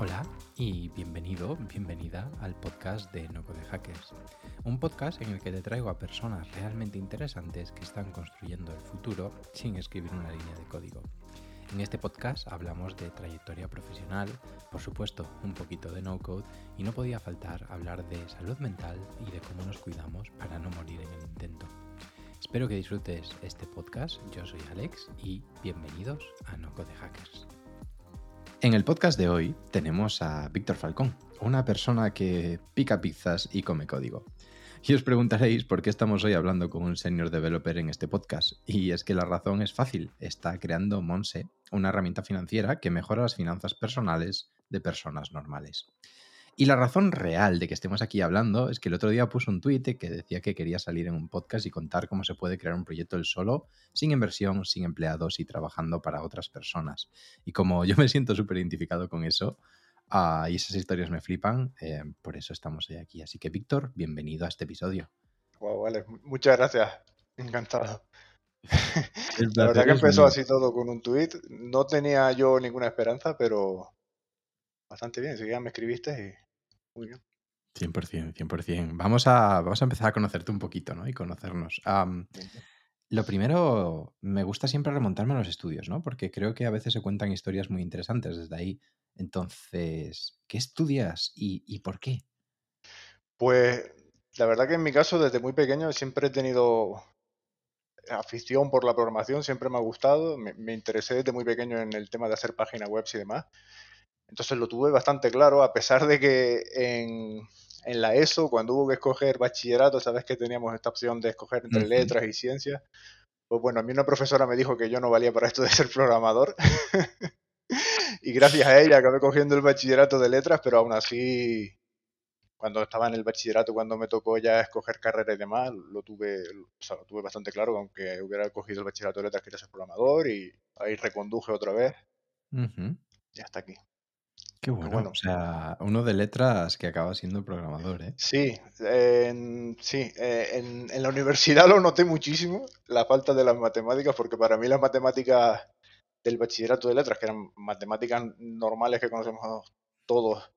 Hola y bienvenido, bienvenida al podcast de No Code Hackers, un podcast en el que te traigo a personas realmente interesantes que están construyendo el futuro sin escribir una línea de código. En este podcast hablamos de trayectoria profesional, por supuesto un poquito de no code y no podía faltar hablar de salud mental y de cómo nos cuidamos para no morir en el intento. Espero que disfrutes este podcast, yo soy Alex y bienvenidos a No Code Hackers. En el podcast de hoy tenemos a Víctor Falcón, una persona que pica pizzas y come código. Y os preguntaréis por qué estamos hoy hablando con un senior developer en este podcast. Y es que la razón es fácil. Está creando Monse, una herramienta financiera que mejora las finanzas personales de personas normales. Y la razón real de que estemos aquí hablando es que el otro día puso un tuit que decía que quería salir en un podcast y contar cómo se puede crear un proyecto él solo, sin inversión, sin empleados y trabajando para otras personas. Y como yo me siento súper identificado con eso, uh, y esas historias me flipan, eh, por eso estamos hoy aquí. Así que, Víctor, bienvenido a este episodio. Wow, vale, muchas gracias. Encantado. La verdad que empezó así todo con un tuit. No tenía yo ninguna esperanza, pero bastante bien. Enseguida me escribiste bien. 100%, 100%. Vamos a, vamos a empezar a conocerte un poquito, ¿no? Y conocernos. lo primero, me gusta siempre remontarme a los estudios, ¿no? Porque creo que a veces se cuentan historias muy interesantes desde ahí. Entonces, ¿qué estudias y, y por qué? Pues la verdad que en mi caso, desde muy pequeño, siempre he tenido afición por la programación, siempre me ha gustado. Me, me, interesé desde muy pequeño en el tema de hacer páginas web y demás. Entonces lo tuve bastante claro, a pesar de que en, en la ESO, cuando hubo que escoger bachillerato, sabes que teníamos esta opción de escoger entre letras y ciencias. Pues bueno, a mí una profesora me dijo que yo no valía para esto de ser programador. y gracias a ella acabé cogiendo el bachillerato de letras, pero aún así, cuando estaba en el bachillerato, cuando me tocó ya escoger carrera y demás, lo tuve, o sea, lo tuve bastante claro, aunque hubiera cogido el bachillerato de letras quería ser programador y ahí reconduje otra vez. Y hasta aquí. Qué bueno, o sea, uno de letras que acaba siendo programador, ¿eh? Sí, en, sí, eh, en, en, la universidad lo noté muchísimo, la falta de las matemáticas, porque para mí las matemáticas del bachillerato de letras, que eran matemáticas normales que conocemos todos,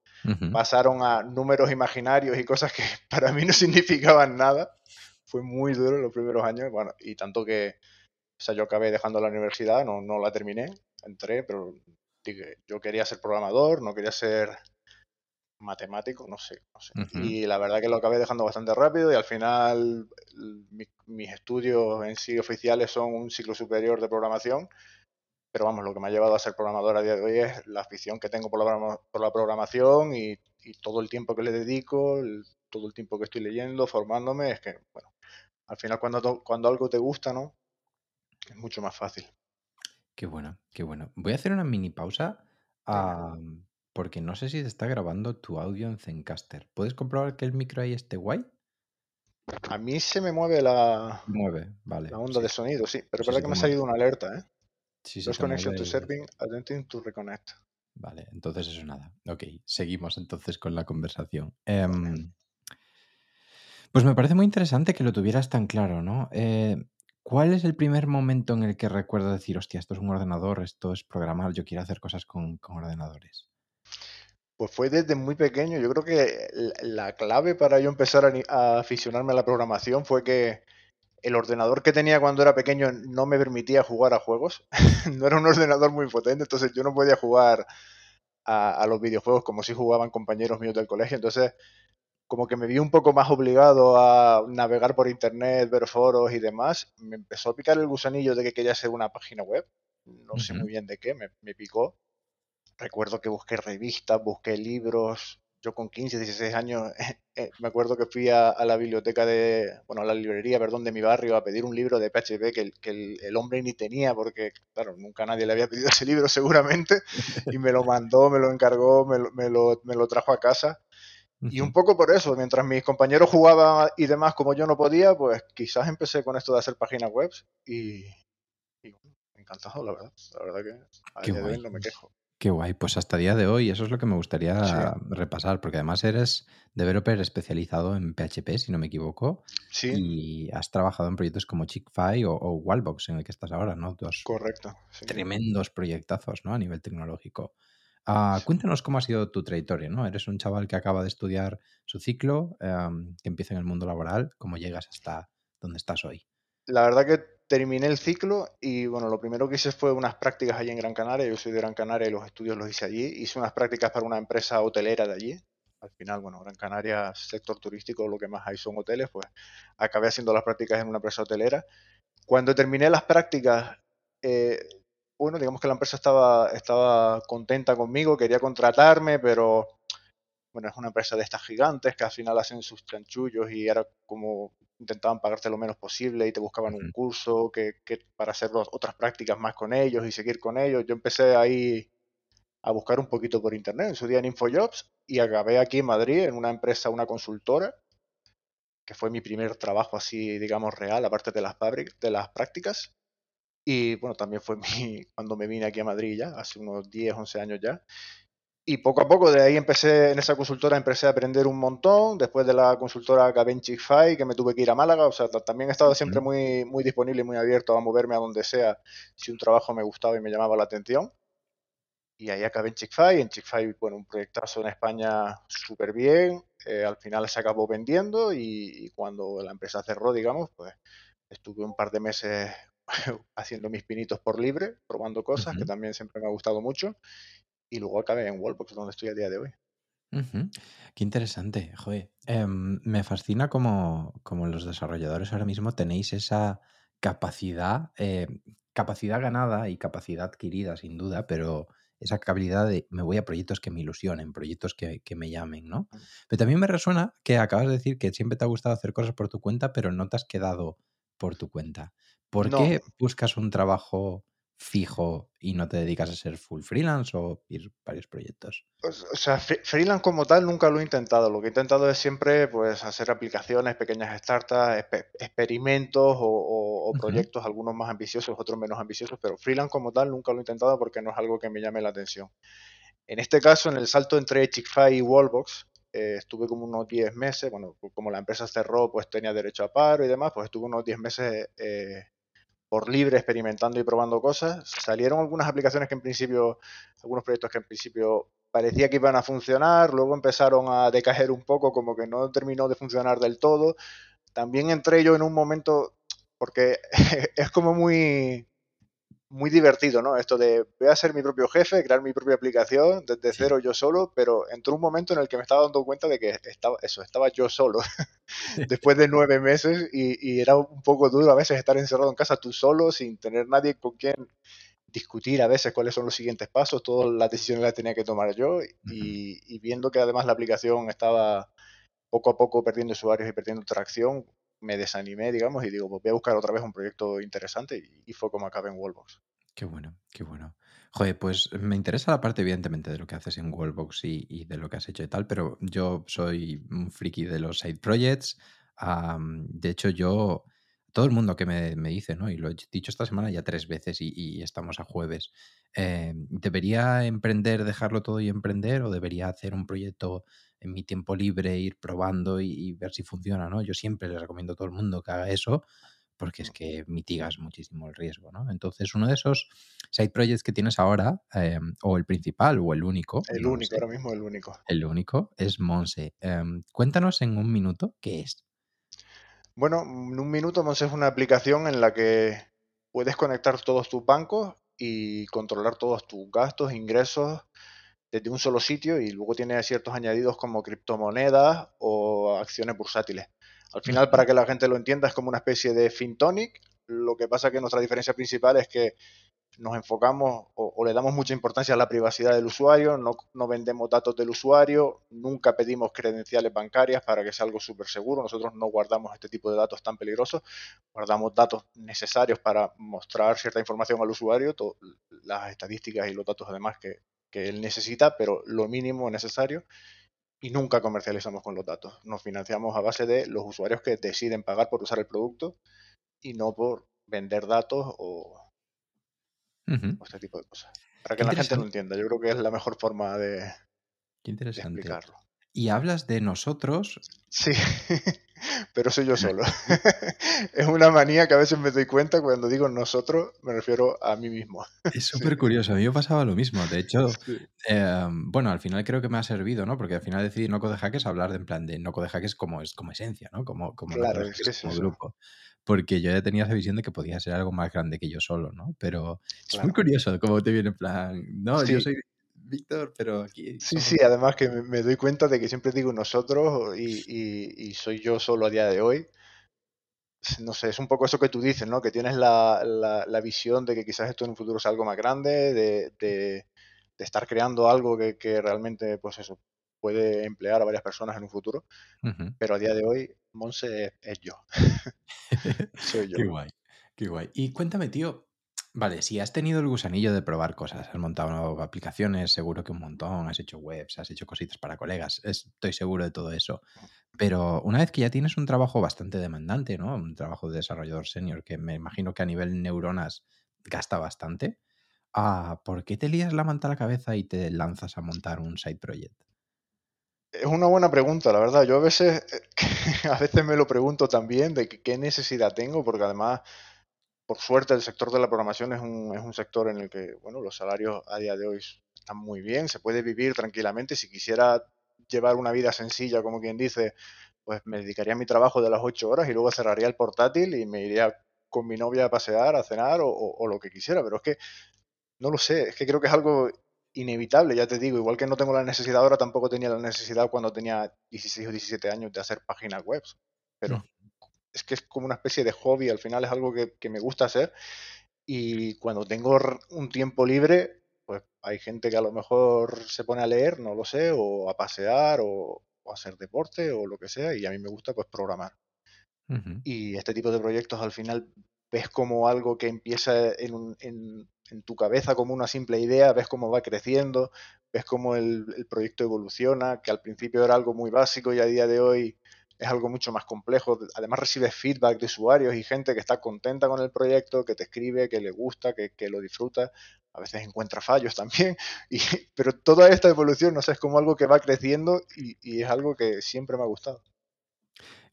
pasaron a números imaginarios y cosas que para mí no significaban nada. Fue muy duro los primeros años, bueno, y tanto que, o sea, yo acabé dejando la universidad, no, no la terminé, entré, pero yo quería ser programador, no quería ser matemático, no sé, no sé. Y la verdad que lo acabé dejando bastante rápido y al final mis estudios en sí oficiales son un ciclo superior de programación, pero vamos, lo que me ha llevado a ser programador a día de hoy es la afición que tengo por la, por la programación y, todo el tiempo que le dedico, todo el tiempo que estoy leyendo, formándome, es que, bueno, al final cuando, cuando algo te gusta, ¿no? Es mucho más fácil. Qué bueno, qué bueno. Voy a hacer una mini pausa porque no sé si te está grabando tu audio en Zencaster. ¿Puedes comprobar que el micro ahí esté guay? A mí se me mueve la, Mueve, vale. la onda de sonido, sí, pero es verdad que me ha salido una alerta, ¿eh? Sí, sí, connection to serving, attempting to reconnect. Vale, entonces eso nada. Ok, seguimos entonces con la conversación. Em, pues me parece muy interesante que lo tuvieras tan claro, ¿no? Eh, ¿Cuál es el primer momento en el que recuerdo decir, hostia, esto es un ordenador, esto es programar, yo quiero hacer cosas con, ordenadores? Pues fue desde muy pequeño. Yo creo que la clave para yo empezar a, aficionarme a la programación fue que el ordenador que tenía cuando era pequeño no me permitía jugar a juegos. no era un ordenador muy potente, entonces yo no podía jugar a, a, los videojuegos como si jugaban compañeros míos del colegio. Entonces como que me vi un poco más obligado a navegar por internet, ver foros y demás, me empezó a picar el gusanillo de que quería hacer una página web. No sé muy bien de qué, me, picó. Recuerdo que busqué revistas, busqué libros. Yo con 15, 16 años eh, me acuerdo que fui a, la biblioteca de, bueno, a la librería, perdón, de mi barrio a pedir un libro de PHP que, el, que el, hombre ni tenía porque, claro, nunca nadie le había pedido ese libro seguramente y me lo mandó, me lo encargó, me me lo, me lo trajo a casa y un poco por eso, mientras mis compañeros jugaban y demás como yo no podía, pues quizás empecé con esto de hacer páginas web y, y encantado, la verdad. La verdad que a día de hoy no me quejo. Qué guay, pues hasta el día de hoy eso es lo que me gustaría repasar, porque además eres developer especializado en PHP, si no me equivoco, sí. y has trabajado en proyectos como Chickfy o, o, Wallbox, en el que estás ahora, ¿no? Correcto. Tremendos proyectazos, ¿no? A nivel tecnológico. Ah, cuéntanos cómo ha sido tu trayectoria, ¿no? Eres un chaval que acaba de estudiar su ciclo, em, que empieza en el mundo laboral, ¿cómo llegas hasta donde estás hoy? La verdad que terminé el ciclo y bueno, lo primero que hice fue unas prácticas allí en Gran Canaria. Yo soy de Gran Canaria y los estudios los hice allí. Hice unas prácticas para una empresa hotelera de allí. Al final, bueno, Gran Canaria, sector turístico, lo que más hay son hoteles, pues acabé haciendo las prácticas en una empresa hotelera. Cuando terminé las prácticas, eh, bueno, digamos que la empresa estaba, estaba contenta conmigo, quería contratarme, pero bueno, es una empresa de estas gigantes que al final hacen sus chanchullos y era como intentaban pagarte lo menos posible y te buscaban un curso que, para hacer otras prácticas más con ellos y seguir con ellos. Yo empecé ahí a buscar un poquito por internet, en su día en InfoJobs, y acabé aquí en Madrid en una empresa, una consultora, que fue mi primer trabajo así, digamos, real, aparte de las, de las prácticas. Y bueno, también fue mi, cuando me vine aquí a Madrid ya, hace unos 10, 11 años ya. Y poco a poco de ahí empecé, en esa consultora empecé a aprender un montón. Después de la consultora acabé en Chick-fil que me tuve que ir a Málaga. O sea, también he estado siempre muy, muy disponible y muy abierto a moverme a donde sea si un trabajo me gustaba y me llamaba la atención. Y ahí acabé en Chick-fil En Chick-fil bueno, un proyectazo en España súper bien. Eh, al final se acabó vendiendo y, cuando la empresa cerró, digamos, pues estuve un par de meses haciendo mis pinitos por libre, probando cosas, que también siempre me ha gustado mucho y luego acabé en Wallbox, donde estoy a día de hoy. Qué interesante, joder. Em, me fascina como, como, los desarrolladores ahora mismo tenéis esa capacidad, eh, capacidad ganada y capacidad adquirida, sin duda, pero esa capacidad de me voy a proyectos que me ilusionen, proyectos que, que, me llamen, ¿no? Mm. Pero también me resuena que acabas de decir que siempre te ha gustado hacer cosas por tu cuenta, pero no te has quedado por tu cuenta. ¿Por qué buscas un trabajo fijo y no te dedicas a ser full freelance o ir varios proyectos? Pues, o sea, freelance como tal nunca lo he intentado. Lo que he intentado es siempre pues, hacer aplicaciones, pequeñas startups, experimentos o, proyectos, algunos más ambiciosos, otros menos ambiciosos, pero freelance como tal nunca lo he intentado porque no es algo que me llame la atención. En este caso, en el salto entre Chick-fil y Wallbox, eh, estuve como unos 10 meses, bueno, como la empresa cerró, pues tenía derecho a paro y demás, pues estuve unos 10 meses eh, por libre experimentando y probando cosas. Salieron algunas aplicaciones que en principio, algunos proyectos que en principio parecía que iban a funcionar, luego empezaron a decaer un poco, como que no terminó de funcionar del todo. También entré yo en un momento, porque es como muy, muy divertido, ¿no? Esto de voy a ser mi propio jefe, crear mi propia aplicación desde cero yo solo, pero entró un momento en el que me estaba dando cuenta de que estaba eso, estaba yo solo después de nueve meses y, era un poco duro a veces estar encerrado en casa tú solo sin tener nadie con quien discutir a veces cuáles son los siguientes pasos, todas las decisiones las tenía que tomar yo y, y viendo que además la aplicación estaba poco a poco perdiendo usuarios y perdiendo tracción, me desanimé, digamos, y digo, pues voy a buscar otra vez un proyecto interesante y, fue como acabé en Wallbox. Qué bueno, qué bueno. Joder, pues me interesa la parte, evidentemente, de lo que haces en Wallbox y, de lo que has hecho y tal, pero yo soy un friki de los side projects. de hecho, yo, todo el mundo que me, dice, ¿no? Y lo he dicho esta semana ya tres veces y, estamos a jueves. Eh, ¿Debería emprender, dejarlo todo y emprender o debería hacer un proyecto en mi tiempo libre, ir probando y, ver si funciona, ¿no? Yo siempre les recomiendo a todo el mundo que haga eso porque es que mitigas muchísimo el riesgo, ¿no? Entonces, uno de esos side projects que tienes ahora, em, o el principal, o el único. El único, ahora mismo el único. El único es Monse. Em, cuéntanos en un minuto qué es. Bueno, en un minuto Monse es una aplicación en la que puedes conectar todos tus bancos y controlar todos tus gastos, ingresos, desde un solo sitio y luego tiene ciertos añadidos como criptomonedas o acciones bursátiles. Al final, para que la gente lo entienda, es como una especie de FinTonic. Lo que pasa que nuestra diferencia principal es que nos enfocamos o, le damos mucha importancia a la privacidad del usuario, no, no, vendemos datos del usuario, nunca pedimos credenciales bancarias para que sea algo súper seguro. Nosotros no guardamos este tipo de datos tan peligrosos, guardamos datos necesarios para mostrar cierta información al usuario, las estadísticas y los datos además que, que él necesita, pero lo mínimo necesario y nunca comercializamos con los datos. Nos financiamos a base de los usuarios que deciden pagar por usar el producto y no por vender datos o, este tipo de cosas. Para que la gente lo entienda, yo creo que es la mejor forma de, Qué interesante. explicarlo. Y hablas de nosotros. Sí, pero soy yo solo. es una manía que a veces me doy cuenta cuando digo nosotros, me refiero a mí mismo. Es súper curioso, a mí me pasaba lo mismo. De hecho, em, bueno, al final creo que me ha servido, ¿no? Porque al final decidí no code hackers hablar de en plan de no code hackers como, es, como esencia, ¿no? Como, como, claro, es como grupo. Porque yo ya tenía esa visión de que podía ser algo más grande que yo solo, ¿no? Pero es muy curioso cómo te viene en plan, no, yo soy Víctor, pero aquí... Sí, sí, además que me, doy cuenta de que siempre digo nosotros y, soy yo solo a día de hoy. No sé, es un poco eso que tú dices, ¿no? Que tienes la, la, visión de que quizás esto en un futuro sea algo más grande, de, de, estar creando algo que, que, realmente, pues eso, puede emplear a varias personas en un futuro. Pero a día de hoy, Monse es, yo. soy yo. Qué guay, qué guay. Y cuéntame, tío, Vale, si has tenido el gusanillo de probar cosas, has montado aplicaciones, seguro que un montón, has hecho webs, has hecho cositas para colegas, estoy seguro de todo eso. Pero una vez que ya tienes un trabajo bastante demandante, ¿no? Un trabajo de desarrollador senior que me imagino que a nivel neuronas gasta bastante, ah, ¿por qué te lías la manta a la cabeza y te lanzas a montar un side project? Es una buena pregunta, la verdad. Yo a veces, a veces me lo pregunto también de qué necesidad tengo, porque además por suerte el sector de la programación es un, es un sector en el que bueno, los salarios a día de hoy están muy bien, se puede vivir tranquilamente. Si quisiera llevar una vida sencilla, como quien dice, pues me dedicaría a mi trabajo de las 8 horas y luego cerraría el portátil y me iría con mi novia a pasear, a cenar o, lo que quisiera. Pero es que no lo sé, es que creo que es algo inevitable, ya te digo, igual que no tengo la necesidad ahora, tampoco tenía la necesidad cuando tenía 16 o 17 años de hacer páginas web. Pero es que es como una especie de hobby, al final es algo que, me gusta hacer y cuando tengo un tiempo libre, pues hay gente que a lo mejor se pone a leer, no lo sé, o a pasear o, a hacer deporte o lo que sea y a mí me gusta pues programar. Y este tipo de proyectos al final ves como algo que empieza en, en, tu cabeza como una simple idea, ves cómo va creciendo, ves cómo el, el, proyecto evoluciona, que al principio era algo muy básico y a día de hoy es algo mucho más complejo. Además recibes feedback de usuarios y gente que está contenta con el proyecto, que te escribe, que le gusta, que, lo disfruta. A veces encuentra fallos también. Y, pero toda esta evolución, no sé, es como algo que va creciendo y, es algo que siempre me ha gustado.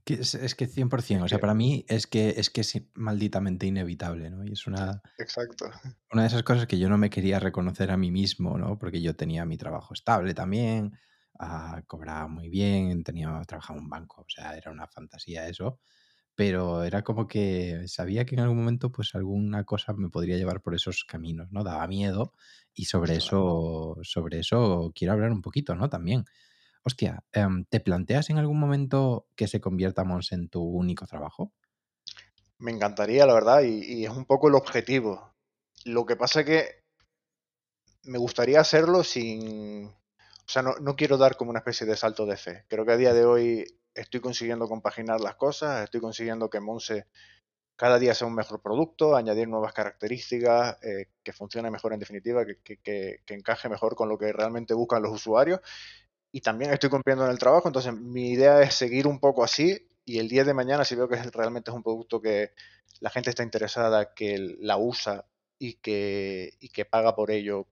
es, es, que 100%, o sea, para mí es que, es que es malditamente inevitable, ¿no? Y es una... Exacto. Una de esas cosas que yo no me quería reconocer a mí mismo, ¿no? Porque yo tenía mi trabajo estable también, Ah, cobraba muy bien, tenía, trabajaba en un banco, o sea, era una fantasía eso, pero era como que sabía que en algún momento pues alguna cosa me podría llevar por esos caminos, ¿no? Daba miedo y sobre eso, sobre eso quiero hablar un poquito, ¿no? También. Hostia, em, ¿te planteas en algún momento que se convierta Mons en tu único trabajo? Me encantaría, la verdad, y, y es un poco el objetivo. Lo que pasa es que me gustaría hacerlo sin, o sea, no, quiero dar como una especie de salto de fe. Creo que a día de hoy estoy consiguiendo compaginar las cosas, estoy consiguiendo que Monse cada día sea un mejor producto, añadir nuevas características, eh, que funcione mejor en definitiva, que, encaje mejor con lo que realmente buscan los usuarios. Y también estoy cumpliendo en el trabajo, entonces mi idea es seguir un poco así y el día de mañana si veo que realmente es un producto que la gente está interesada, que la usa y que, y que paga por ello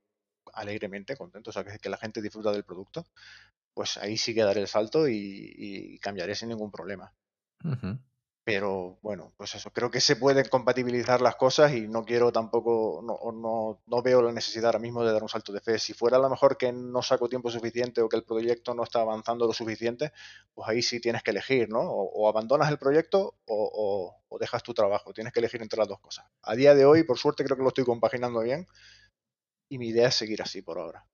alegremente, contento, o sea, que, que la gente disfruta del producto, pues ahí sí que daré el salto y, cambiaré sin ningún problema. Pero bueno, pues eso, creo que se pueden compatibilizar las cosas y no quiero tampoco, no, no, no, veo la necesidad ahora mismo de dar un salto de fe. Si fuera a lo mejor que no saco tiempo suficiente o que el proyecto no está avanzando lo suficiente, pues ahí sí tienes que elegir, ¿no? O, abandonas el proyecto o, o, dejas tu trabajo. Tienes que elegir entre las dos cosas. A día de hoy, por suerte, creo que lo estoy compaginando bien y mi idea es seguir así por ahora.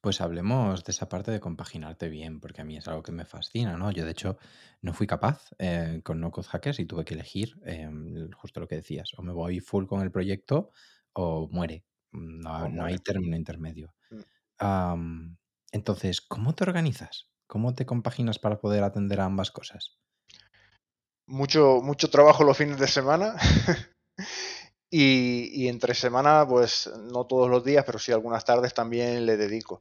Pues hablemos de esa parte de compaginarte bien, porque a mí es algo que me fascina, ¿no? Yo, de hecho, no fui capaz eh, con No Code Hackers y tuve que elegir em, justo lo que decías. O me voy full con el proyecto o muere. No, hay término intermedio. Mm. entonces, ¿cómo te organizas? ¿Cómo te compaginas para poder atender a ambas cosas? Mucho, mucho trabajo los fines de semana Y, entre semana, pues no todos los días, pero sí algunas tardes también le dedico.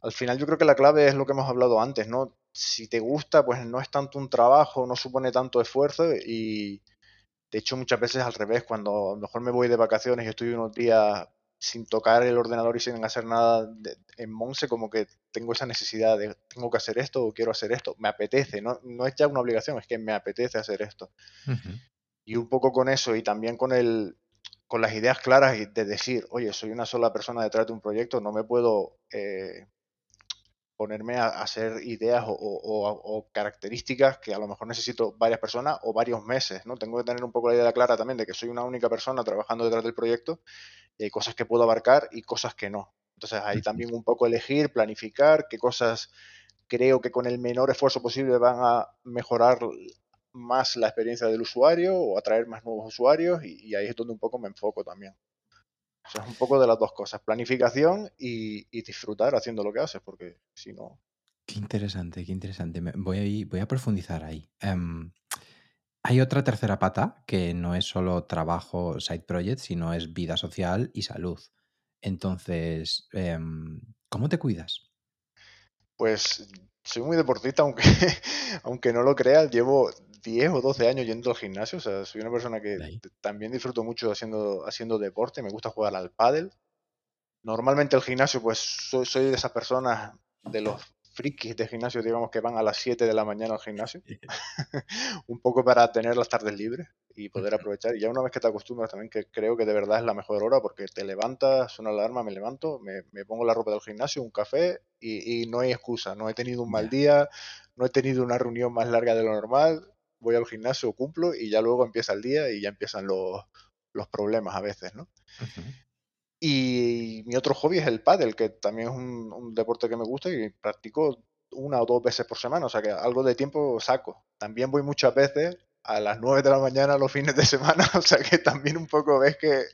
Al final yo creo que la clave es lo que hemos hablado antes, ¿no? Si te gusta, pues no es tanto un trabajo, no supone tanto esfuerzo y de hecho muchas veces al revés, cuando a lo mejor me voy de vacaciones y estoy unos días sin tocar el ordenador y sin hacer nada en Monse, como que tengo esa necesidad de tengo que hacer esto o quiero hacer esto, me apetece, no, no es ya una obligación, es que me apetece hacer esto. Y un poco con eso y también con el con las ideas claras de decir, oye, soy una sola persona detrás de un proyecto, no me puedo eh, ponerme a, hacer ideas o, características que a lo mejor necesito varias personas o varios meses, ¿no? Tengo que tener un poco la idea clara también de que soy una única persona trabajando detrás del proyecto y hay cosas que puedo abarcar y cosas que no. Entonces ahí también un poco elegir, planificar qué cosas creo que con el menor esfuerzo posible van a mejorar más la experiencia del usuario o atraer más nuevos usuarios y, y ahí es donde un poco me enfoco también. O sea, es un poco de las dos cosas, planificación y, disfrutar haciendo lo que haces, porque si no... Qué interesante, qué interesante. Voy a, voy a profundizar ahí. Em, hay otra tercera pata que no es solo trabajo, side project, sino es vida social y salud. Entonces, em, ¿cómo te cuidas? Pues soy muy deportista, aunque, aunque no lo creas. Llevo 10 o 12 años yendo al gimnasio, o sea, soy una persona que también disfruto mucho haciendo, haciendo deporte, me gusta jugar al pádel. Normalmente el gimnasio, pues soy, soy de esas personas, de los frikis de gimnasio, digamos, que van a las 7 de la mañana al gimnasio, un poco para tener las tardes libres y poder aprovechar. Y ya una vez que te acostumbras también, que creo que de verdad es la mejor hora, porque te levantas, suena la alarma, me levanto, me, pongo la ropa del gimnasio, un café y, no hay excusa. No he tenido un mal día, no he tenido una reunión más larga de lo normal, voy al gimnasio, cumplo y ya luego empieza el día y ya empiezan los, problemas a veces, ¿no? Y mi otro hobby es el pádel, que también es un, deporte que me gusta y practico una o dos veces por semana, o sea que algo de tiempo saco. También voy muchas veces a las 9 de la mañana los fines de semana, o sea que también un poco ves que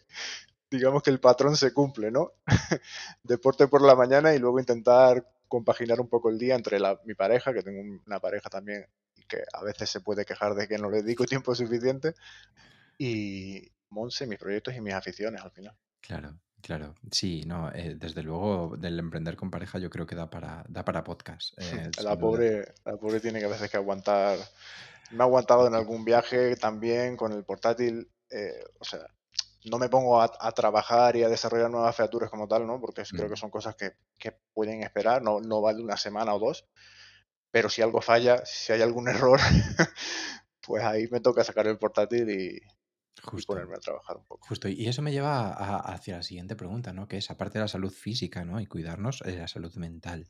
digamos que el patrón se cumple, ¿no? Deporte por la mañana y luego intentar compaginar un poco el día entre la, mi pareja, que tengo una pareja también que a veces se puede quejar de que no le dedico tiempo suficiente, y Monse, mis proyectos y mis aficiones al final. Claro, Claro, sí, no, eh, desde luego del emprender con pareja yo creo que da para, da para podcast. Eh, la, pobre, la pobre tiene que a veces que aguantar. Me ha aguantado en algún viaje también con el portátil. Eh, o sea, no me pongo a, trabajar y a desarrollar nuevas featuras como tal, ¿no? Porque creo que son cosas que, que, pueden esperar, no, no vale una semana o dos. Pero si algo falla, si hay algún error, pues ahí me toca sacar el portátil y, Justo. ponerme a trabajar un poco. Justo, y eso me lleva hacia la siguiente pregunta, ¿no? Que es, aparte de la salud física, ¿no? Y cuidarnos, eh, la salud mental.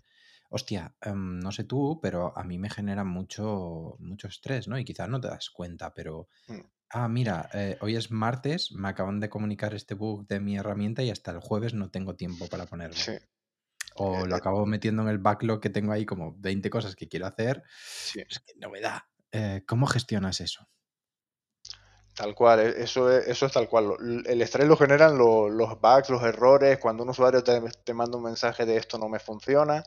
Hostia, em, no sé tú, pero a mí me genera mucho, mucho estrés, ¿no? Y quizás no te das cuenta, pero... Mm. Ah, mira, eh, hoy es martes, me acaban de comunicar este bug de mi herramienta y hasta el jueves no tengo tiempo para ponerlo. Sí. O eh, lo acabo metiendo en el backlog que tengo ahí como 20 cosas que quiero hacer. Sí. Es que no me da. ¿Cómo gestionas eso? Tal cual, e, eso es, eso es tal cual. El estrés lo generan los bugs, los errores, cuando un usuario te, te, manda un mensaje de esto no me funciona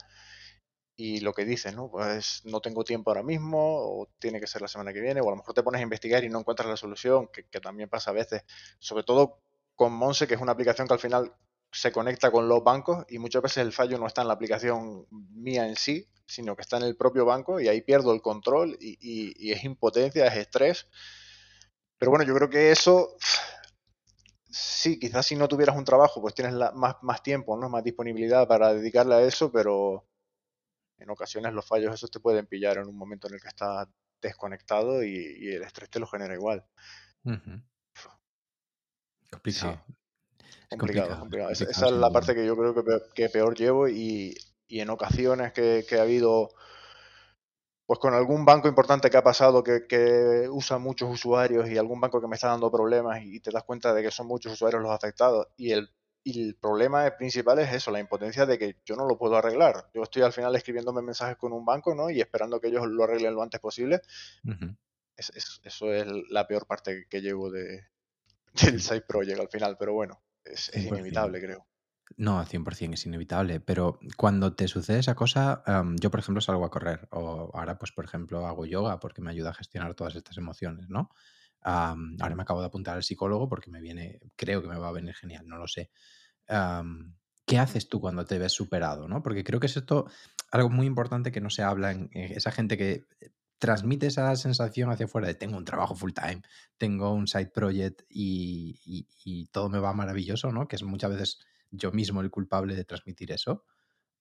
y lo que dices, ¿no? Pues no tengo tiempo ahora mismo o tiene que ser la semana que viene o a lo mejor te pones a investigar y no encuentras la solución, que, que también pasa a veces, sobre todo con Monse, que es una aplicación que al final se conecta con los bancos y muchas veces el fallo no está en la aplicación mía en sí, sino que está en el propio banco y ahí pierdo el control y, y, y es impotencia, es estrés pero bueno, yo creo que eso, sí, quizás si no tuvieras un trabajo, pues tienes más, más tiempo, ¿no? Más disponibilidad para dedicarle a eso, pero en ocasiones los fallos esos te pueden pillar en un momento en el que estás desconectado y, el estrés te lo genera igual. Complicado. Complicado, complicado. Esa, es la parte que yo creo que peor, que peor llevo y, y en ocasiones que, que, ha habido pues con algún banco importante que ha pasado que, usa muchos usuarios y algún banco que me está dando problemas y te das cuenta de que son muchos usuarios los afectados y el, el problema principal es eso, la impotencia de que yo no lo puedo arreglar. Yo estoy al final escribiéndome mensajes con un banco ¿no? y esperando que ellos lo arreglen lo antes posible. eso es la peor parte que llevo de, del side project al final, pero bueno, es, es inevitable creo. No, 100% es inevitable, pero cuando te sucede esa cosa, yo por ejemplo salgo a correr o ahora pues por ejemplo hago yoga porque me ayuda a gestionar todas estas emociones, ¿no? ahora me acabo de apuntar al psicólogo porque me viene, creo que me va a venir genial, no lo sé. ¿Qué haces tú cuando te ves superado, no? Porque creo que es esto algo muy importante que no se habla en esa gente que transmite esa sensación hacia afuera de tengo un trabajo full time, tengo un side project y, y todo me va maravilloso, ¿no? Que es muchas veces yo mismo el culpable de transmitir eso.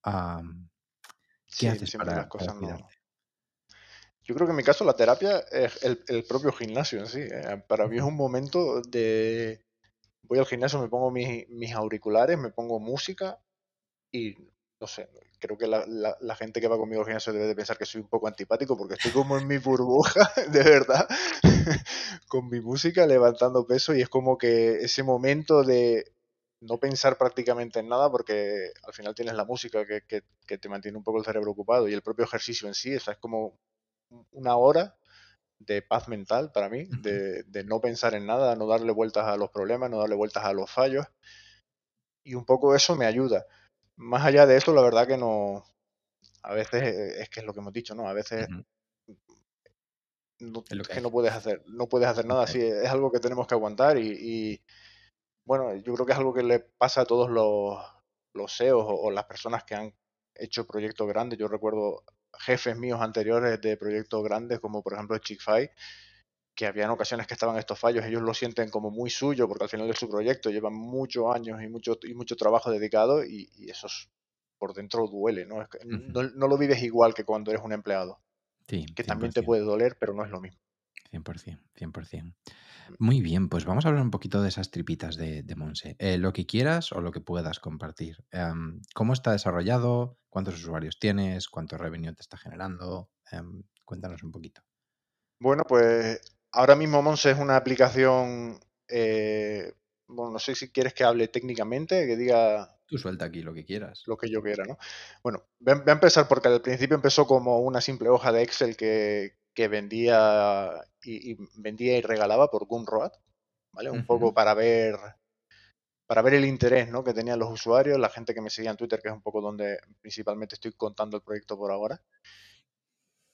¿Qué haces para, las cosas Yo creo que en mi caso la terapia es el, propio gimnasio en sí. Eh, para mí es un momento de... Voy al gimnasio, me pongo mis, mis auriculares, me pongo música y no sé, creo que la, la, gente que va conmigo al gimnasio debe de pensar que soy un poco antipático porque estoy como en mi burbuja, de verdad, con mi música levantando peso y es como que ese momento de no pensar prácticamente en nada porque al final tienes la música que, que, te mantiene un poco el cerebro ocupado y el propio ejercicio en sí, es como una hora de paz mental para mí, de, de no pensar en nada, no darle vueltas a los problemas, no darle vueltas a los fallos y un poco eso me ayuda más allá de eso, la verdad que no. A veces es que es lo que hemos dicho, ¿no? A veces no, es que no puedes hacer, no puedes hacer nada así. Es algo que tenemos que aguantar y, bueno, yo creo que es algo que le pasa a todos los, los CEOs o, las personas que han hecho proyectos grandes. Yo recuerdo jefes míos anteriores de proyectos grandes, como por ejemplo Chick-fil que habían ocasiones que estaban estos fallos, ellos lo sienten como muy suyo porque al final de su proyecto llevan muchos años y mucho, y mucho trabajo dedicado y, eso por dentro duele, ¿no? ¿no? lo vives igual que cuando eres un empleado. Sí, que también te puede doler, pero no es lo mismo. 100%, 100%. Muy bien, pues vamos a hablar un poquito de esas tripitas de, de Monse. Eh, lo que quieras o lo que puedas compartir. Em, ¿Cómo está desarrollado? ¿Cuántos usuarios tienes? ¿Cuánto revenue te está generando? Em, cuéntanos un poquito. Bueno, pues ahora mismo Monse es una aplicación, eh, bueno, no sé si quieres que hable técnicamente, que diga... Tú suelta aquí lo que quieras. Lo que yo quiera, ¿no? Bueno, voy a empezar porque al principio empezó como una simple hoja de Excel que, vendía y, vendía y regalaba por Gumroad, ¿vale? Un poco para ver para ver el interés ¿no? que tenían los usuarios, la gente que me seguía en Twitter, que es un poco donde principalmente estoy contando el proyecto por ahora.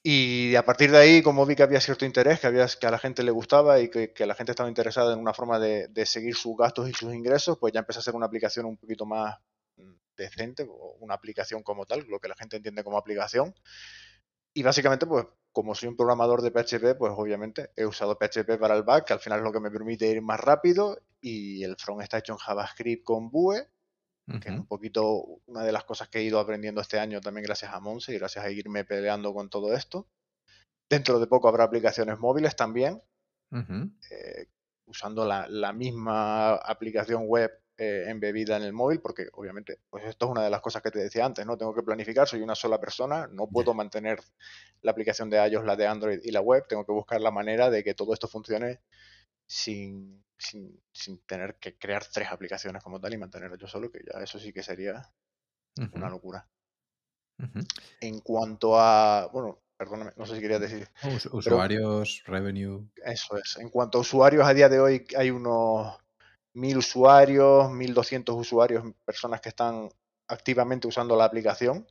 Y a partir de ahí, como vi que había cierto interés, que, había, que a la gente le gustaba y que, la gente estaba interesada en una forma de, seguir sus gastos y sus ingresos, pues ya empecé a hacer una aplicación un poquito más decente, una aplicación como tal, lo que la gente entiende como aplicación. Y básicamente, pues como soy un programador de PHP, pues obviamente he usado PHP para el back, que al final es lo que me permite ir más rápido, y el front está hecho en JavaScript con Vue, que es un poquito una de las cosas que he ido aprendiendo este año también gracias a Monse y gracias a irme peleando con todo esto. Dentro de poco habrá aplicaciones móviles también, eh, usando la, misma aplicación web eh, embebida en el móvil, porque obviamente, pues esto es una de las cosas que te decía antes, ¿no? Tengo que planificar, soy una sola persona, no puedo mantener la aplicación de iOS, la de Android y la web, tengo que buscar la manera de que todo esto funcione sin, sin, sin, tener que crear tres aplicaciones como tal y mantenerlo yo solo, que ya eso sí que sería una locura. En cuanto a, bueno, perdóname, no sé si querías decir. usuarios, revenue. Eso es. En cuanto a usuarios, a día de hoy hay unos mil usuarios, 1200 usuarios, personas que están activamente usando la aplicación.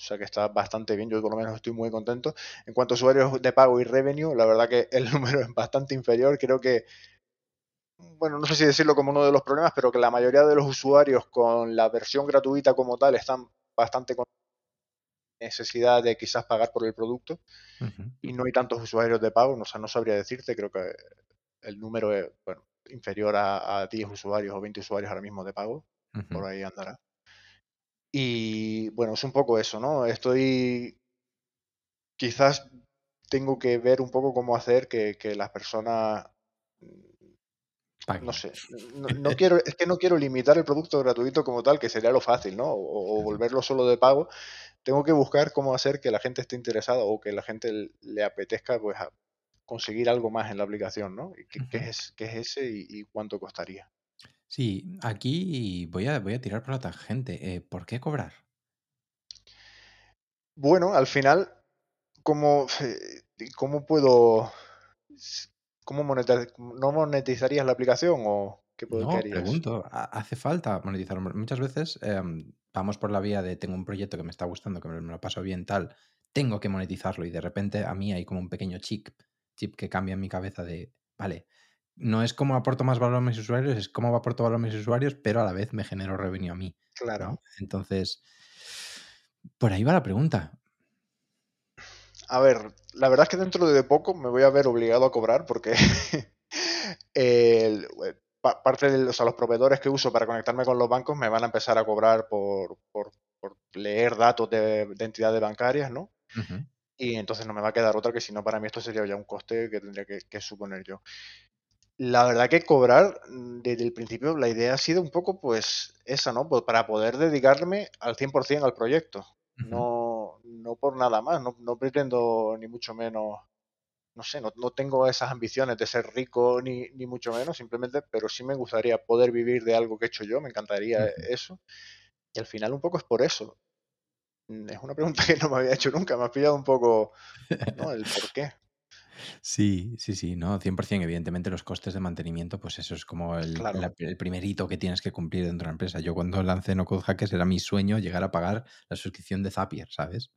O sea que está bastante bien, yo por lo menos estoy muy contento. En cuanto a usuarios de pago y revenue, la verdad que el número es bastante inferior. Creo que, bueno, no sé si decirlo como uno de los problemas, pero que la mayoría de los usuarios con la versión gratuita como tal están bastante con necesidad de quizás pagar por el producto y no hay tantos usuarios de pago, o sea, no sabría decirte, creo que el número es bueno, inferior a, 10 usuarios o 20 usuarios ahora mismo de pago, por ahí andará. Y bueno, es un poco eso, ¿no? Estoy. Quizás tengo que ver un poco cómo hacer que, las personas. No sé. No, quiero, es que no quiero limitar el producto gratuito como tal, que sería lo fácil, ¿no? O, volverlo solo de pago. Tengo que buscar cómo hacer que la gente esté interesada o que la gente le apetezca pues conseguir algo más en la aplicación, ¿no? ¿Qué, es, qué es ese y cuánto costaría? Sí, aquí voy a, voy a tirar por la tangente. Eh, ¿por qué cobrar? Bueno, al final, ¿cómo, cómo puedo... ¿Cómo ¿No monetizarías la aplicación o qué, No, pregunto, ¿hace falta monetizar? Muchas veces em, vamos por la vía de tengo un proyecto que me está gustando, que me, lo paso bien, tal, tengo que monetizarlo y de repente a mí hay como un pequeño chip, chip que cambia en mi cabeza de, vale, no es cómo aporto más valor a mis usuarios, es cómo aporto valor a mis usuarios, pero a la vez me genero revenue a mí. Claro. Entonces, por ahí va la pregunta. A ver, la verdad es que dentro de poco me voy a ver obligado a cobrar porque parte de o sea, los proveedores que uso para conectarme con los bancos me van a empezar a cobrar por, por, leer datos de, entidades bancarias, ¿no? Y entonces no me va a quedar otra que si no, para mí esto sería ya un coste que tendría que, suponer yo. La verdad que cobrar mm, desde el principio la idea ha sido un poco pues esa, ¿no? Pues para poder dedicarme al 100% al proyecto. No, no por nada más, no, no pretendo ni mucho menos no sé, no, tengo esas ambiciones de ser rico ni, ni, mucho menos, simplemente, pero sí me gustaría poder vivir de algo que he hecho yo, me encantaría eso. Y al final un poco es por eso. Mm, es una pregunta que no me había hecho nunca, me ha pillado un poco ¿no? el por qué. Sí, sí, sí, no, 100%. Evidentemente, los costes de mantenimiento, pues eso es como el, el, primer hito que tienes que cumplir dentro de la empresa. Yo cuando lancé No Code Hackers era mi sueño llegar a pagar la suscripción de Zapier, ¿sabes?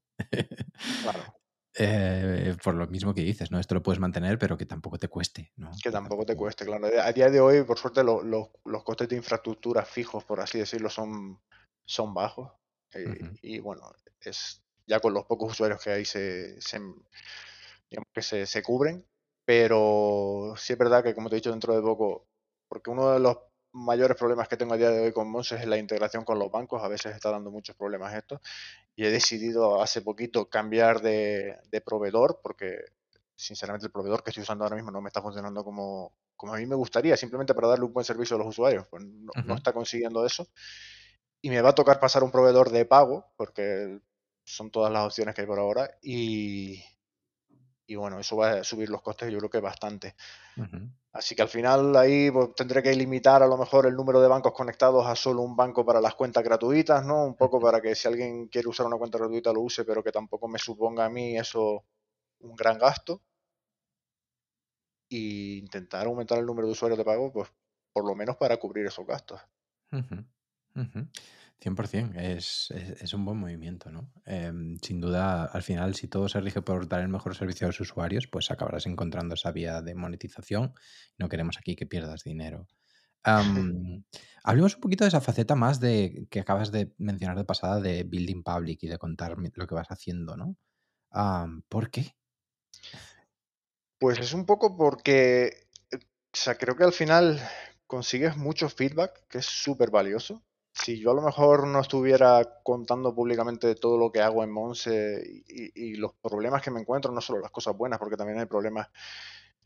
Claro. Eh, por lo mismo que dices, ¿no? Esto lo puedes mantener, pero que tampoco te cueste, ¿no? Que tampoco te cueste, claro. A día de hoy, por suerte, los costes de infraestructura fijos, por así decirlo, son, son bajos. Eh, y bueno, es ya con los pocos usuarios que hay se, digamos que se, se, cubren. Pero sí es verdad que, como te he dicho, dentro de poco, porque uno de los mayores problemas que tengo a día de hoy con Mons es la integración con los bancos. A veces está dando muchos problemas esto y he decidido hace poquito cambiar de, proveedor porque sinceramente el proveedor que estoy usando ahora mismo no me está funcionando como, como a mí me gustaría, simplemente para darle un buen servicio a los usuarios. Pues no, está consiguiendo eso. Y me va a tocar pasar un proveedor de pago, porque son todas las opciones que hay por ahora. Y, y bueno, eso va a subir los costes yo creo que bastante. Así que al final ahí pues, tendré que limitar a lo mejor el número de bancos conectados a solo un banco para las cuentas gratuitas, ¿no? Un poco para que si alguien quiere usar una cuenta gratuita lo use, pero que tampoco me suponga a mí eso un gran gasto. Y intentar aumentar el número de usuarios de pago, pues por lo menos para cubrir esos gastos. 100%, es, es, un buen movimiento, ¿no? Em, sin duda, al final, si todo se rige por dar el mejor servicio a los usuarios, pues acabarás encontrando esa vía de monetización. No queremos aquí que pierdas dinero. hablemos un poquito de esa faceta más de que acabas de mencionar de pasada de building public y de contar lo que vas haciendo, ¿no? ¿Por qué? Pues es un poco porque, o sea, creo que al final consigues mucho feedback que es súper valioso si yo a lo mejor no estuviera contando públicamente todo lo que hago en Monse y, los problemas que me encuentro, no solo las cosas buenas, porque también hay problemas.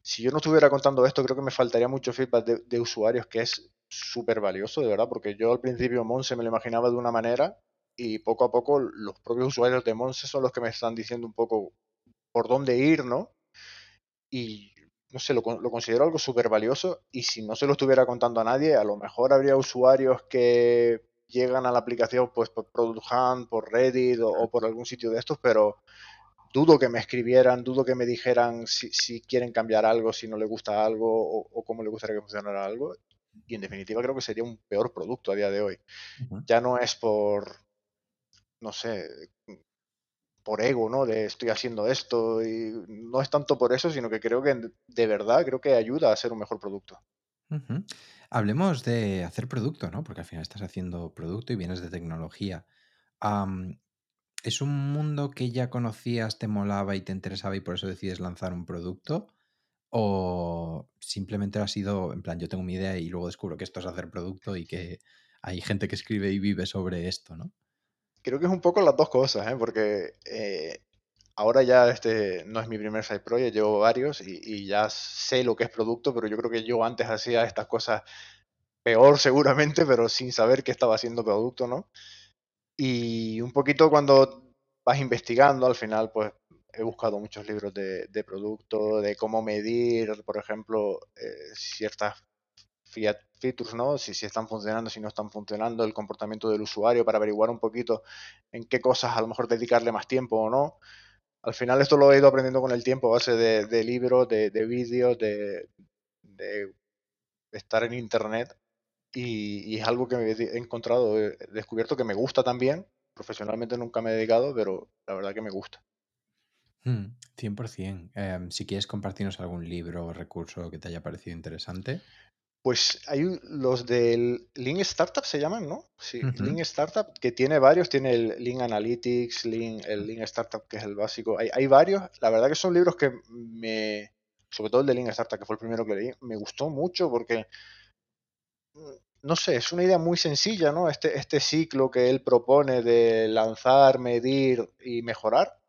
Si yo no estuviera contando esto, creo que me faltaría mucho feedback de, usuarios, que es súper valioso, de verdad, porque yo al principio Monse me lo imaginaba de una manera y poco a poco los propios usuarios de Monse son los que me están diciendo un poco por dónde ir, ¿no? Y no sé, lo, lo considero algo súper valioso y si no se lo estuviera contando a nadie, a lo mejor habría usuarios que llegan a la aplicación pues por Product Hunt, por Reddit o, por algún sitio de estos, pero dudo que me escribieran, dudo que me dijeran si, quieren cambiar algo, si no le gusta algo o, cómo le gustaría que funcionara algo. Y en definitiva creo que sería un peor producto a día de hoy. Ya no es por, no sé, por ego, ¿no? De estoy haciendo esto y no es tanto por eso, sino que creo que de verdad creo que ayuda a ser un mejor producto. Hablemos de hacer producto, ¿no? Porque al final estás haciendo producto y vienes de tecnología. ¿Es un mundo que ya conocías, te molaba y te interesaba y por eso decides lanzar un producto? ¿O simplemente ha sido, en plan, yo tengo mi idea y luego descubro que esto es hacer producto y que hay gente que escribe y vive sobre esto, ¿no? creo que es un poco las dos cosas, ¿eh? porque eh, ahora ya este no es mi primer side project, llevo varios y, ya sé lo que es producto, pero yo creo que yo antes hacía estas cosas peor seguramente, pero sin saber que estaba haciendo producto, ¿no? Y un poquito cuando vas investigando, al final, pues he buscado muchos libros de, producto, de cómo medir, por ejemplo, eh, ciertas features, ¿no? Si, si están funcionando, si no están funcionando, el comportamiento del usuario para averiguar un poquito en qué cosas a lo mejor dedicarle más tiempo o no. Al final esto lo he ido aprendiendo con el tiempo base de, libros, de, vídeos, de, estar en internet y, es algo que he encontrado, he descubierto que me gusta también. Profesionalmente nunca me he dedicado, pero la verdad que me gusta. 100%. Hmm, em, si quieres compartirnos algún libro o recurso que te haya parecido interesante. Pues hay los del Lean Startup se llaman, ¿no? Sí, Lean Startup, que tiene varios, tiene el Lean Analytics, Lean, el Lean Startup, que es el básico. Hay, hay varios, la verdad que son libros que me, sobre todo el de Lean Startup, que fue el primero que leí, me gustó mucho porque no sé, es una idea muy sencilla, ¿no? Este, este ciclo que él propone de lanzar, medir y mejorar,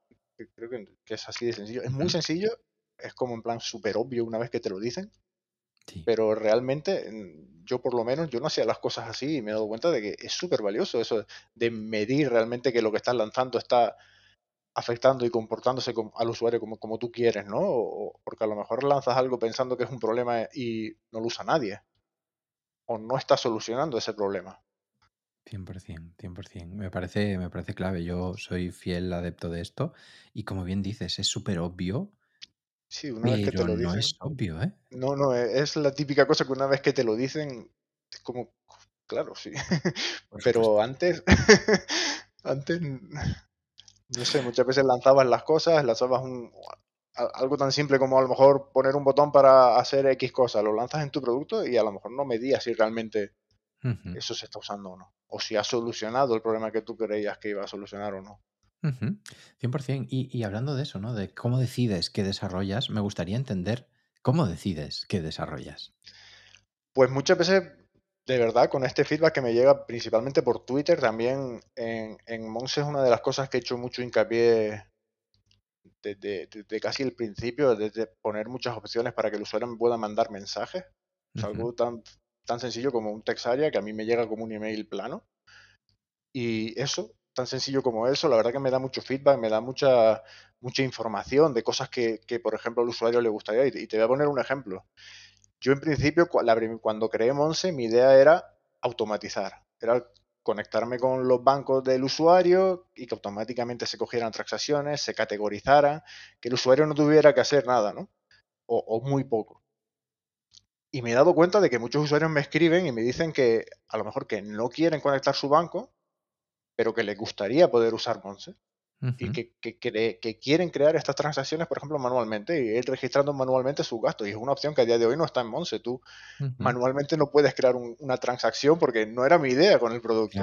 creo que, es así de sencillo. Es muy sencillo, es como en plan súper obvio una vez que te lo dicen, pero realmente mm, yo por lo menos, yo no hacía las cosas así y me he dado cuenta de que es súper valioso eso de medir realmente que lo que estás lanzando está afectando y comportándose al usuario como, como tú quieres, ¿no? porque a lo mejor lanzas algo pensando que es un problema y no lo usa nadie o no está solucionando ese problema. 100%, 100%. Me parece, me parece clave. Yo soy fiel adepto de esto y como bien dices, es súper obvio. Sí, una vez que te lo no dicen. es obvio, ¿eh? No, no, e, es la típica cosa que una vez que te lo dicen, es como, claro, sí. Pero antes, antes, no sé, muchas veces lanzabas las cosas, lanzabas un, algo tan simple como a lo mejor poner un botón para hacer X cosa, lo lanzas en tu producto y a lo mejor no medías si realmente eso se está usando o no. O si ha solucionado el problema que tú creías que iba a solucionar o no. 100%. Y, y hablando de eso, ¿no? De cómo decides qué desarrollas, me gustaría entender cómo decides qué desarrollas. Pues muchas veces, de verdad, con este feedback que me llega principalmente por Twitter, también en, en Monse es una de las cosas que he hecho mucho hincapié desde, casi el principio, desde poner muchas opciones para que el usuario me pueda mandar mensajes. Es algo tan, tan sencillo como un text area que a mí me llega como un email plano. Y eso, tan sencillo como eso, la verdad que me da mucho feedback, me da mucha, mucha información de cosas que, por ejemplo, al usuario le gustaría. Y te voy a poner un ejemplo. Yo en principio, cuando creé Monse, mi idea era automatizar. Era conectarme con los bancos del usuario y que automáticamente se cogieran transacciones, se categorizaran, que el usuario no tuviera que hacer nada, ¿no? O, muy poco. Y me he dado cuenta de que muchos usuarios me escriben y me dicen que a lo mejor que no quieren conectar su banco, pero que les gustaría poder usar Monse. Y que, que, quieren crear estas transacciones, por ejemplo, manualmente, y ir registrando manualmente sus gastos. Y es una opción que a día de hoy no está en Monse. Tú manualmente no puedes crear una transacción porque no era mi idea con el producto.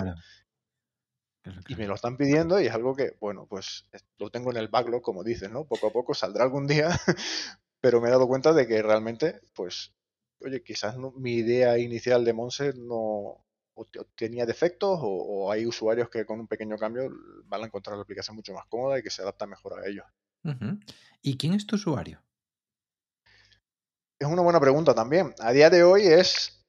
Y me lo están pidiendo y es algo que, bueno, pues lo tengo en el backlog, como dices, ¿no? Poco a poco saldrá algún día, pero me he dado cuenta de que realmente, pues, oye, quizás mi idea inicial de Monse no, o, tenía defectos o, hay usuarios que con un pequeño cambio van a encontrar la aplicación mucho más cómoda y que se adapta mejor a ellos. ¿Y quién es tu usuario? Es una buena pregunta también. A día de hoy es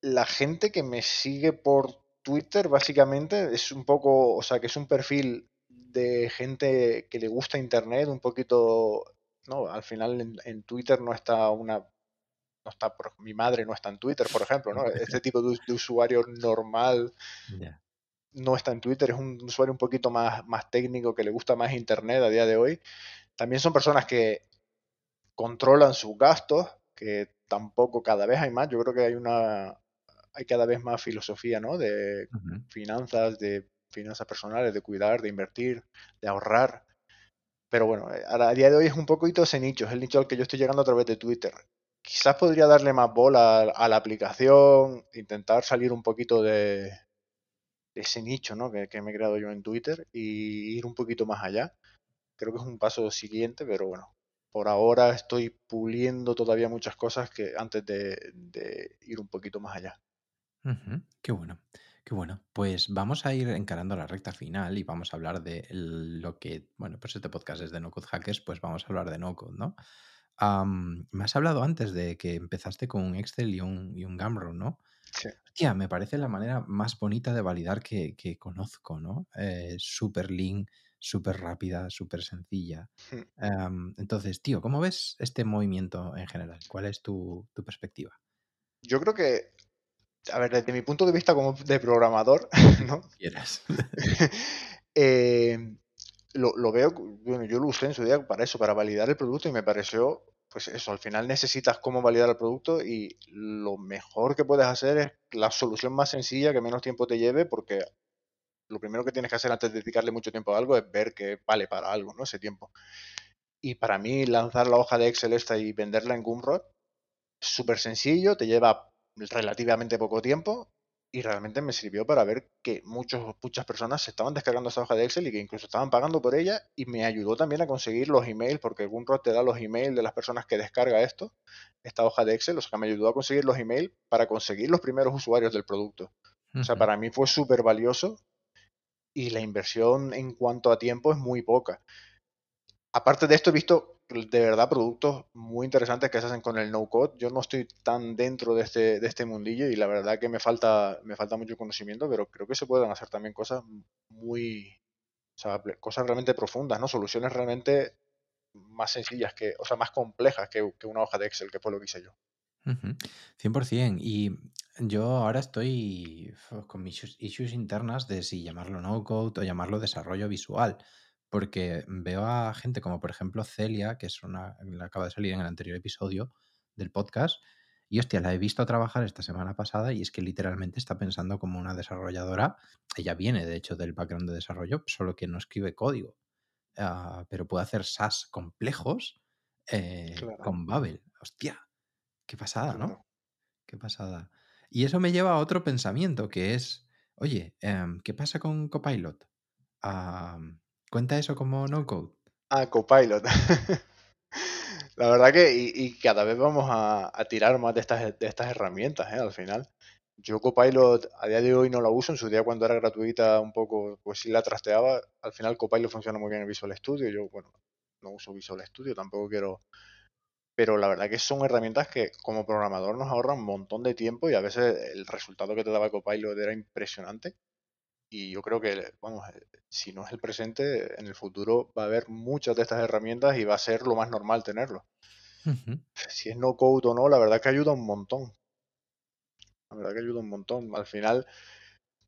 la gente que me sigue por Twitter, básicamente. Es un poco, o sea, que es un perfil de gente que le gusta Internet, un poquito, no, al final en Twitter no está una no está por, mi madre no está en Twitter, por ejemplo, ¿no? Este tipo de, usuario normal no está en Twitter, es un usuario un poquito más, más técnico que le gusta más Internet a día de hoy. También son personas que controlan sus gastos, que tampoco cada vez hay más. Yo creo que hay una hay cada vez más filosofía, ¿no? De finanzas, de finanzas personales, de cuidar, de invertir, de ahorrar. Pero bueno, a día de hoy es un poquito ese nicho, es el nicho al que yo estoy llegando a través de Twitter quizás podría darle más bola a, la aplicación, intentar salir un poquito de, ese nicho ¿no? que, me he creado yo en Twitter y ir un poquito más allá. Creo que es un paso siguiente, pero bueno, por ahora estoy puliendo todavía muchas cosas que antes de, ir un poquito más allá. Qué bueno, qué bueno. Pues vamos a ir encarando la recta final y vamos a hablar de lo que, bueno, pues este podcast es de No Code Hackers, pues vamos a hablar de No Code, ¿no? Me has hablado antes de que empezaste con un Excel y un, y un Gumroad, ¿no? Sí. Hostia, me parece la manera más bonita de validar que, conozco, ¿no? Eh, súper lean, súper rápida, súper sencilla. Hmm. entonces, tío, ¿cómo ves este movimiento en general? ¿Cuál es tu, perspectiva? Yo creo que, a ver, desde mi punto de vista como de programador, ¿no? Quieras. eh, lo, veo, bueno, yo lo usé en su día para eso, para validar el producto y me pareció, pues eso, al final necesitas cómo validar el producto y lo mejor que puedes hacer es la solución más sencilla que menos tiempo te lleve porque lo primero que tienes que hacer antes de dedicarle mucho tiempo a algo es ver que vale para algo, ¿no? Ese tiempo. Y para mí lanzar la hoja de Excel esta y venderla en Gumroad súper sencillo, te lleva relativamente poco tiempo y realmente me sirvió para ver que muchos, muchas personas se estaban descargando esa hoja de Excel y que incluso estaban pagando por ella y me ayudó también a conseguir los emails porque Gunrod te da los emails de las personas que descarga esto, esta hoja de Excel, o sea que me ayudó a conseguir los emails para conseguir los primeros usuarios del producto. O sea, para mí fue súper valioso y la inversión en cuanto a tiempo es muy poca. Aparte de esto, he visto de verdad productos muy interesantes que se hacen con el no code. Yo no estoy tan dentro de este, de este mundillo y la verdad que me falta, me falta mucho conocimiento, pero creo que se pueden hacer también cosas muy, o sea, cosas realmente profundas, ¿no? Soluciones realmente más sencillas que, o sea, más complejas que, que una hoja de Excel, que fue lo que hice yo. 100%. Y yo ahora estoy con mis issues internas de si llamarlo no code o llamarlo desarrollo visual porque veo a gente como por ejemplo Celia, que es una, la acaba de salir en el anterior episodio del podcast, y hostia, la he visto trabajar esta semana pasada y es que literalmente está pensando como una desarrolladora. Ella viene, de hecho, del background de desarrollo, solo que no escribe código. Ah, pero puede hacer SaaS complejos eh, con Babel. Hostia, qué pasada, ¿no? Qué pasada. Y eso me lleva a otro pensamiento que es, oye, em, ¿qué pasa con Copilot? ¿Cuenta eso como no code? Ah, Copilot. La verdad que, y, cada vez vamos a, tirar más de estas, de estas herramientas, ¿eh? Al final. Yo Copilot a día de hoy no la uso, en su día cuando era gratuita un poco, pues sí la trasteaba. Al final Copilot funciona muy bien en Visual Studio, yo, bueno, no uso Visual Studio, tampoco quiero... Pero la verdad que son herramientas que como programador nos ahorran un montón de tiempo y a veces el resultado que te daba Copilot era impresionante y yo creo que, vamos, eh, si no es el presente, en el futuro va a haber muchas de estas herramientas y va a ser lo más normal tenerlo. Si es no code o no, la verdad que ayuda un montón. La verdad que ayuda un montón. Al final,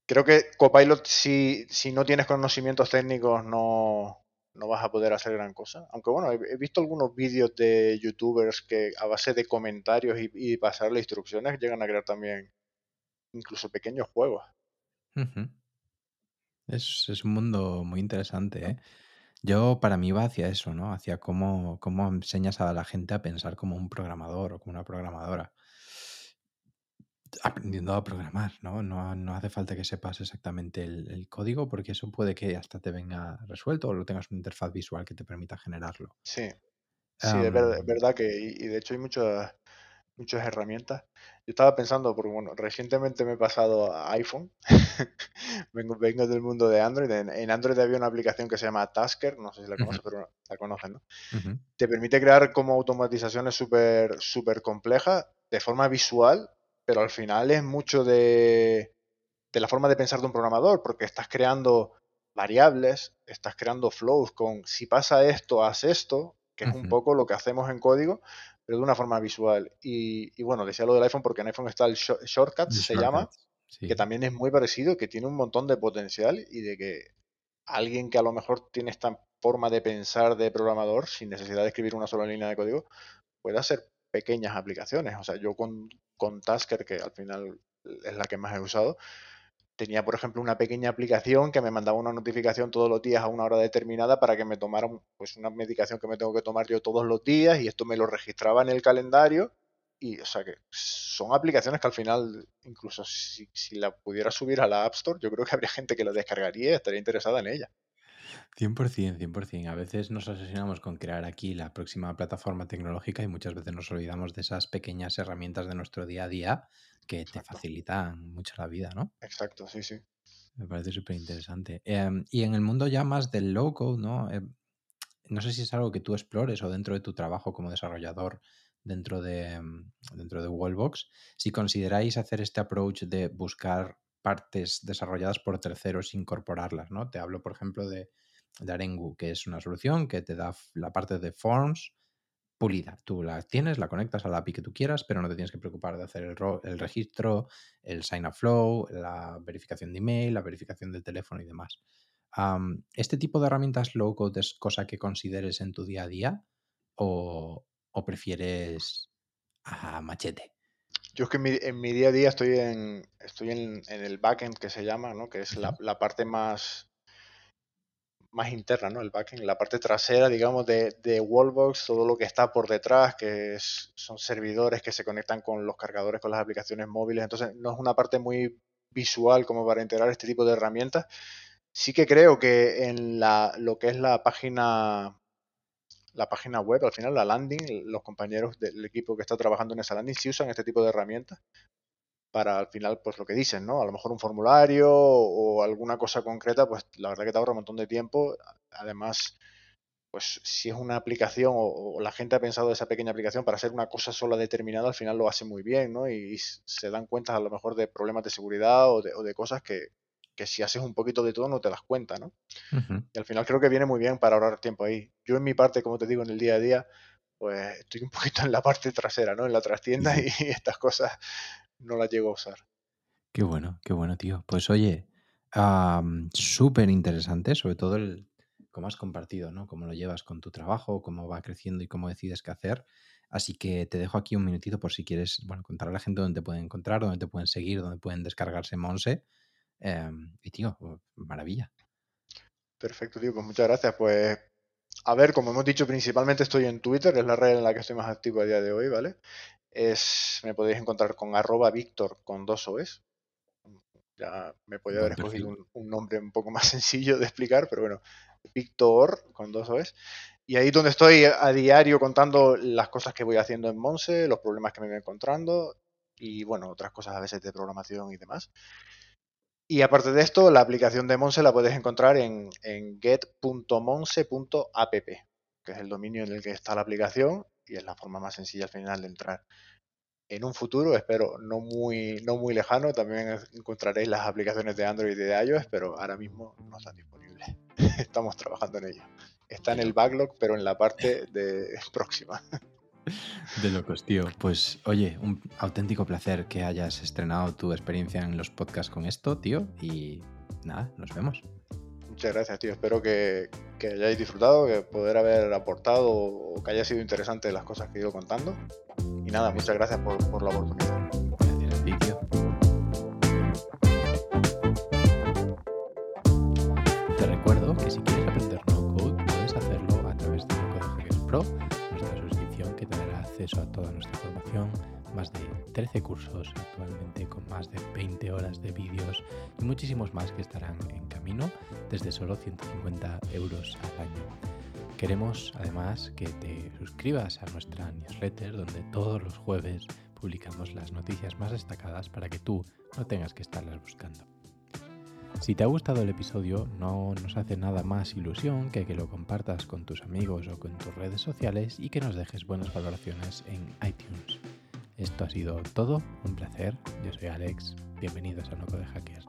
creo que Copilot, si, si no tienes conocimientos técnicos, no, no vas a poder hacer gran cosa. Aunque bueno, he, visto algunos vídeos de youtubers que a base de comentarios y, pasarle instrucciones llegan a crear también incluso pequeños juegos. Es, un mundo muy interesante, ¿eh? Yo para mí va hacia eso, ¿no? Hacia cómo, cómo enseñas a la gente a pensar como un programador o como una programadora. Aprendiendo a programar, ¿no? No, hace falta que sepas exactamente el, código porque eso puede que hasta te venga resuelto o lo tengas una interfaz visual que te permita generarlo. Sí, sí, es, verdad, que, y, de hecho hay muchas muchas herramientas. Yo estaba pensando, porque bueno, recientemente me he pasado a iPhone, vengo, vengo del mundo de Android, en, Android había una aplicación que se llama Tasker, no sé si la conoces, pero la conocen, ¿no? Te permite crear como automatizaciones súper super complejas de forma visual, pero al final es mucho de, de la forma de pensar de un programador, porque estás creando variables, estás creando flows con si pasa esto, haz esto, que es un poco lo que hacemos en código, pero de una forma visual. Y, bueno, decía lo del iPhone porque en iPhone está el Shortcut, se llama, que también es muy parecido, que tiene un montón de potencial y de que alguien que a lo mejor tiene esta forma de pensar de programador, sin necesidad de escribir una sola línea de código, puede hacer pequeñas aplicaciones. O sea, yo con, con Tasker, que al final es la que más he usado, tenía, por ejemplo, una pequeña aplicación que me mandaba una notificación todos los días a una hora determinada para que me tomara pues, una medicación que me tengo que tomar yo todos los días y esto me lo registraba en el calendario. Y, o sea, que son aplicaciones que al final, incluso si, si la pudiera subir a la App Store, yo creo que habría gente que la descargaría y estaría interesada en ella. 100%, 100%. A veces nos asesinamos con crear aquí la próxima plataforma tecnológica y muchas veces nos olvidamos de esas pequeñas herramientas de nuestro día a día que te facilitan mucho la vida, ¿no? Exacto, sí, sí. Me parece súper interesante. Em, y en el mundo ya más del low code, ¿no? Em, no sé si es algo que tú explores o dentro de tu trabajo como desarrollador dentro de, em, dentro de Wallbox, si consideráis hacer este approach de buscar partes desarrolladas por terceros incorporarlas, ¿no? Te hablo, por ejemplo, de, de Arengu, que es una solución que te da la parte de forms pulida. Tú la tienes, la conectas a la API que tú quieras, pero no te tienes que preocupar de hacer el, registro, el sign up flow, la verificación de email, la verificación del teléfono y demás. ¿Este tipo de herramientas low code es cosa que consideres en tu día a día o, prefieres a machete? Yo es que en mi, día a día estoy en, estoy en, el backend que se llama, ¿no? que es la, la, parte más, más interna, ¿no? El backend, la parte trasera, digamos, de, de Wallbox, todo lo que está por detrás, que son servidores que se conectan con los cargadores, con las aplicaciones móviles. Entonces, no es una parte muy, visual como para integrar este tipo de herramientas. Sí que creo que en la, lo que es la página la página web, al final la landing, los compañeros del equipo que está trabajando en esa landing sí usan este tipo de herramientas para al final, pues lo que dicen, ¿no? A lo mejor un formulario o alguna cosa concreta, pues la verdad que te ahorra un montón de tiempo. Además, pues si es una aplicación o, la gente ha pensado esa pequeña aplicación para hacer una cosa sola determinada, al final lo hace muy bien, ¿no? Y, se dan cuenta a lo mejor de problemas de seguridad o de, cosas que, que, si haces un poquito de todo no te das cuenta, ¿no? Y al final creo que viene muy bien para ahorrar tiempo ahí. Yo en mi parte, como te digo, en el día a día, pues estoy un poquito en la parte trasera, ¿no? En la trastienda y estas cosas no la llego a usar. Qué bueno, qué bueno, tío. Pues oye, súper interesante, sobre todo el cómo has compartido, ¿no? Cómo lo llevas con tu trabajo, cómo va creciendo y cómo decides qué hacer. Así que te dejo aquí un minutito por si quieres, bueno, contar a la gente dónde te pueden encontrar, dónde te pueden seguir, dónde pueden descargarse Monse. Em, y tío, pues, maravilla. Perfecto, tío, pues muchas gracias. Pues a ver, como hemos dicho, principalmente estoy en Twitter, es la red en la que estoy más activo a día de hoy, ¿vale? Es, me podéis encontrar con arroba Víctor con dos OEs. Ya me podía haber escogido un, nombre un poco más sencillo de explicar, pero bueno, Víctor con dos OEs. Y ahí donde estoy a diario contando las cosas que voy haciendo en Monse, los problemas que me voy encontrando y bueno, otras cosas a veces de programación y demás. Y aparte de esto, la aplicación de Monse la puedes encontrar en, en get.monse.app, que es el dominio en el que está la aplicación y es la forma más sencilla al final de entrar. En un futuro, espero no muy, no muy lejano, también encontraréis las aplicaciones de Android y de iOS, pero ahora mismo no están disponibles. Estamos trabajando en ello. Está en el backlog, pero en la parte de próxima. De locos, tío. Pues oye, un auténtico placer que hayas estrenado tu experiencia en los podcasts con esto, tío. Y nada, nos vemos. Muchas gracias, tío. Espero que, hayáis disfrutado, que poder haber aportado o que haya sido interesante las cosas que he ido contando. Y nada, muchas gracias por, por la oportunidad. Más de 13 cursos actualmente con más de 20 horas de vídeos y muchísimos más que estarán en camino desde solo 150 euros al año. Queremos además que te suscribas a nuestra newsletter donde todos los jueves publicamos las noticias más destacadas para que tú no tengas que estarlas buscando. Si te ha gustado el episodio, no nos hace nada más ilusión que que lo compartas con tus amigos o con tus redes sociales y que nos dejes buenas valoraciones en iTunes. Esto ha sido todo, un placer. Yo soy Alex. Bienvenidos a Loco de Hackers.